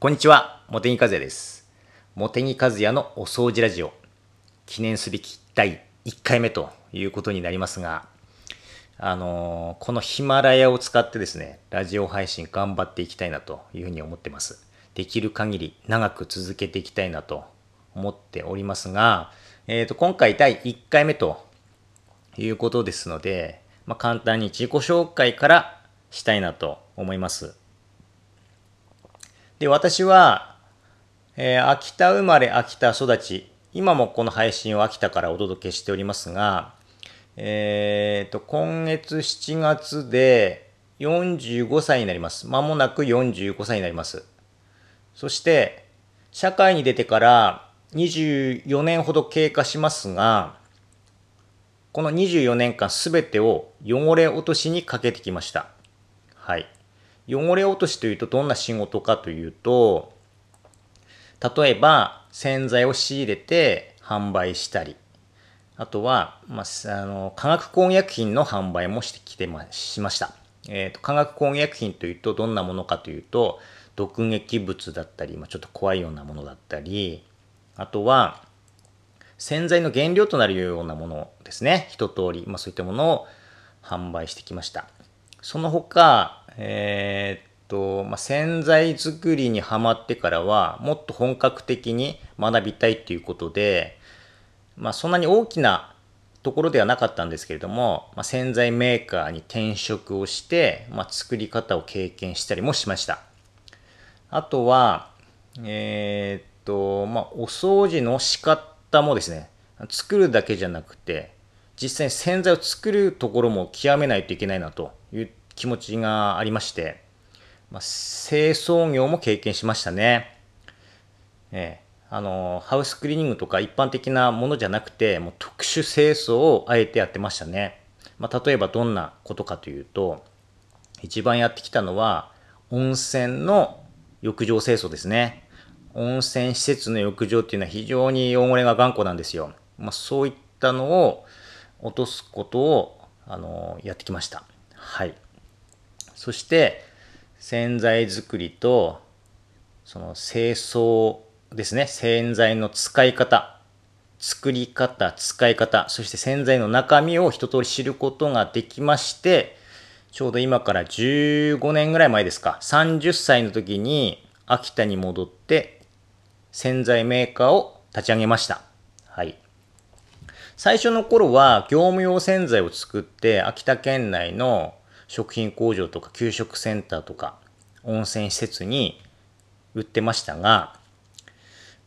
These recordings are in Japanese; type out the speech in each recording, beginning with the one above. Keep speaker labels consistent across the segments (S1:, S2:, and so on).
S1: こんにちは、茂木和也です。茂木和也のお掃除ラジオ、記念すべき第1回目ということになりますが、あのーこのヒマラヤを使ってですね、ラジオ配信頑張っていきたいなというふうに思ってます。できる限り長く続けていきたいなと思っておりますが、えっ、と、今回第1回目ということですので、まあ、簡単に自己紹介からしたいなと思います。で、私は、えー秋田生まれ、秋田育ち、今もこの配信を秋田からお届けしておりますが、えーと、今月7月で45歳になります。まもなく45歳になります。そして、社会に出てから24年ほど経過しますが、この24年間すべてを汚れ落としにかけてきました。はい。汚れ落としというとどんな仕事かというと、例えば洗剤を仕入れて販売したり、あとは、まあ、あの化学工薬品の販売もしてきてましました。えーと化学工薬品というとどんなものかというと毒劇物だったり、まあ、ちょっと怖いようなものだったりあとは洗剤の原料となるようなものですね一通り、まあ、そういったものを販売してきましたその他えーっと、まあ、洗剤作りにはまってからはもっと本格的に学びたいということでまあ、そんなに大きなところではなかったんですけれども、まあ、洗剤メーカーに転職をして、まあ、作り方を経験したりもしました。あとは、えーっと、まあ、お掃除の仕方もですね、作るだけじゃなくて、実際に洗剤を作るところも極めないといけないなという気持ちがありまして、まあ、清掃業も経験しましたね。ええ。あのハウスクリーニングとか一般的なものじゃなくてもう特殊清掃をあえてやってましたね、まあ、例えばどんなことかというと一番やってきたのは温泉の浴場清掃ですね。温泉施設の浴場っていうのは非常に汚れが頑固なんですよ、まあ、そういったのを落とすことをあのやってきました。はい。そして洗剤作りとその清掃ですね。洗剤の使い方。作り方使い方。そして洗剤の中身を一通り知ることができましてちょうど今から15年ぐらい前ですか。30歳の時に秋田に戻って洗剤メーカーを立ち上げました。はい。最初の頃は業務用洗剤を作って秋田県内の食品工場とか給食センターとか温泉施設に売ってましたが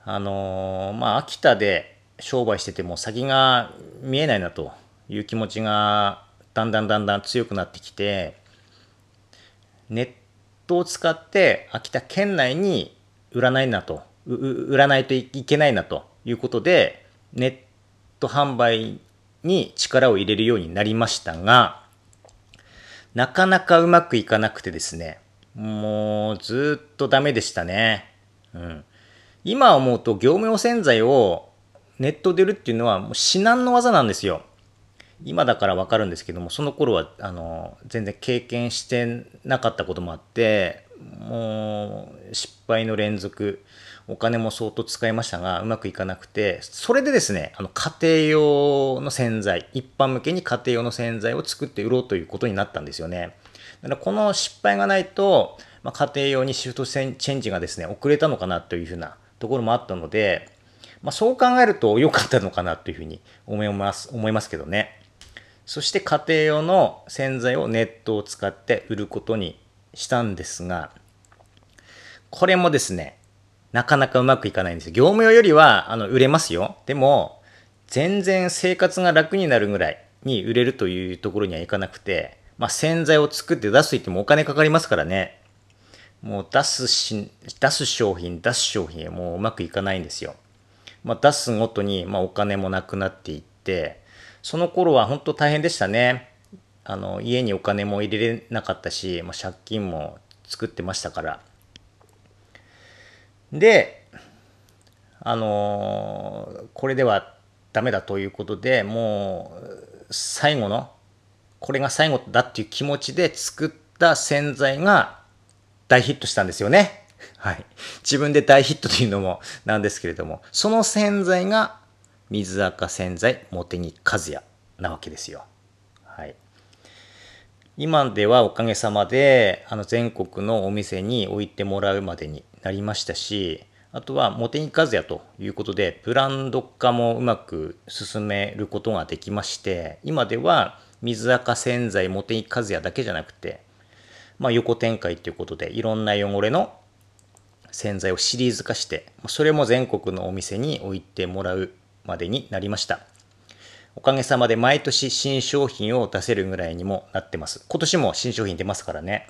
S1: あのーまあ秋田で商売してても先が見えないなという気持ちがだんだんだんだん強くなってきてネットを使って秋田県内に売らないなと売らないといけないなということでネット販売に力を入れるようになりましたがなかなかうまくいかなくてですねもうずっとダメでしたねうん今思うと業務用洗剤をネットで売るっていうのはもう至難の技なんですよ。今だからわかるんですけども、その頃はあの全然経験してなかったこともあって、もう失敗の連続、お金も相当使いましたが、うまくいかなくて、それでですね、あの家庭用の洗剤、一般向けに家庭用の洗剤を作って売ろうということになったんですよね。だからこの失敗がないと、まあ、家庭用にシフトチェンジがですね、遅れたのかなというふうなところもあったので、まあ、そう考えると良かったのかなというふうに思います思いますけどね。そして家庭用の洗剤をネットを使って売ることにしたんですが、これもですね、なかなかうまくいかないんですよ。業務用よりはあの売れますよ。でも、全然生活が楽になるぐらいに売れるというところにはいかなくて、まあ、洗剤を作って出すと言ってもお金かかりますからね。もう出すし、出す商品、出す商品、もううまくいかないんですよ。まあ、出すごとに、まあ、お金もなくなっていって、その頃は本当大変でしたね。あの、家にお金も入れれなかったし、まあ、借金も作ってましたから。で、あのーこれではダメだということでもう最後のこれが最後だっていう気持ちで作った洗剤が大ヒットしたんですよねはい。自分で大ヒットというのもなんですけれども、その洗剤が水垢洗剤茂木和也なわけですよ。はい。今ではおかげさまで、あの全国のお店に置いてもらうまでになりましたし、あとは茂木和也ということで、ブランド化もうまく進めることができまして、今では水垢洗剤茂木和也だけじゃなくて、まあ、横展開ということで、いろんな汚れの洗剤をシリーズ化して、それも全国のお店に置いてもらうまでになりました。おかげさまで毎年新商品を出せるぐらいにもなってます。今年も新商品出ますからね。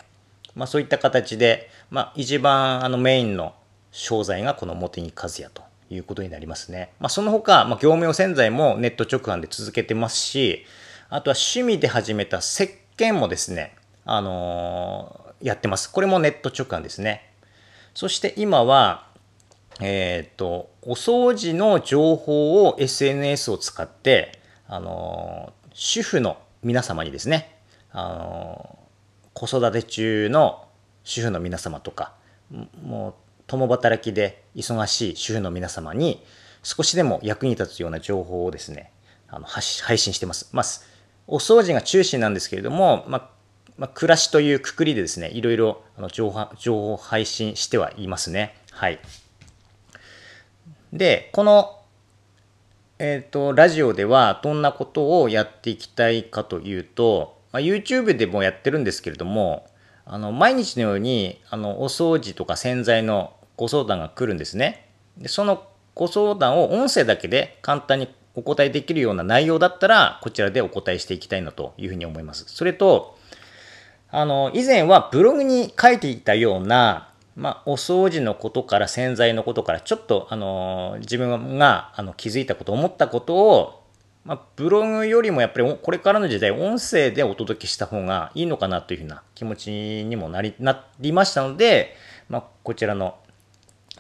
S1: まあそういった形で、まあ一番あのメインの商材がこの茂木和也ということになりますね。まあその他、まあ業務用洗剤もネット直販で続けてますし、あとは趣味で始めた石鹸もですね、あのー、やってます。これもネット直販ですね。そして今は、えっ、ー、と、お掃除の情報を SNS を使って、あの、主婦の皆様にですね、あの、子育て中の主婦の皆様とか、もう共働きで忙しい主婦の皆様に少しでも役に立つような情報をですね、あの配信してます。まあ、お掃除が中心なんですけれども、まあ、まあ、暮らしというくくりでですね、いろいろあの情報を配信してはいますね。はい。で、この、えっ、ー、と、ラジオではどんなことをやっていきたいかというと、まあ、YouTube でもやってるんですけれども、あの、毎日のように、あの、お掃除とか洗剤のご相談が来るんですね。で、そのご相談を音声だけで簡単にお答えできるような内容だったら、こちらでお答えしていきたいなというふうに思います。それと、あの、以前はブログに書いていたような、まあ、お掃除のことから洗剤のことからちょっと、あの、自分があの気づいたこと、思ったことを、まあ、ブログよりもやっぱりこれからの時代、音声でお届けした方がいいのかなというふうな気持ちにもなり、なりましたので、まあ、こちらの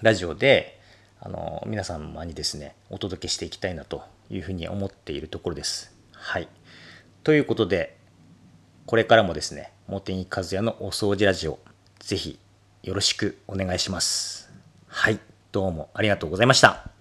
S1: ラジオで、あの、皆様にですね、お届けしていきたいなというふうに思っているところです。はい。ということで、これからもですね、茂木和也のお掃除ラジオ、ぜひよろしくお願いします。はい、どうもありがとうございました。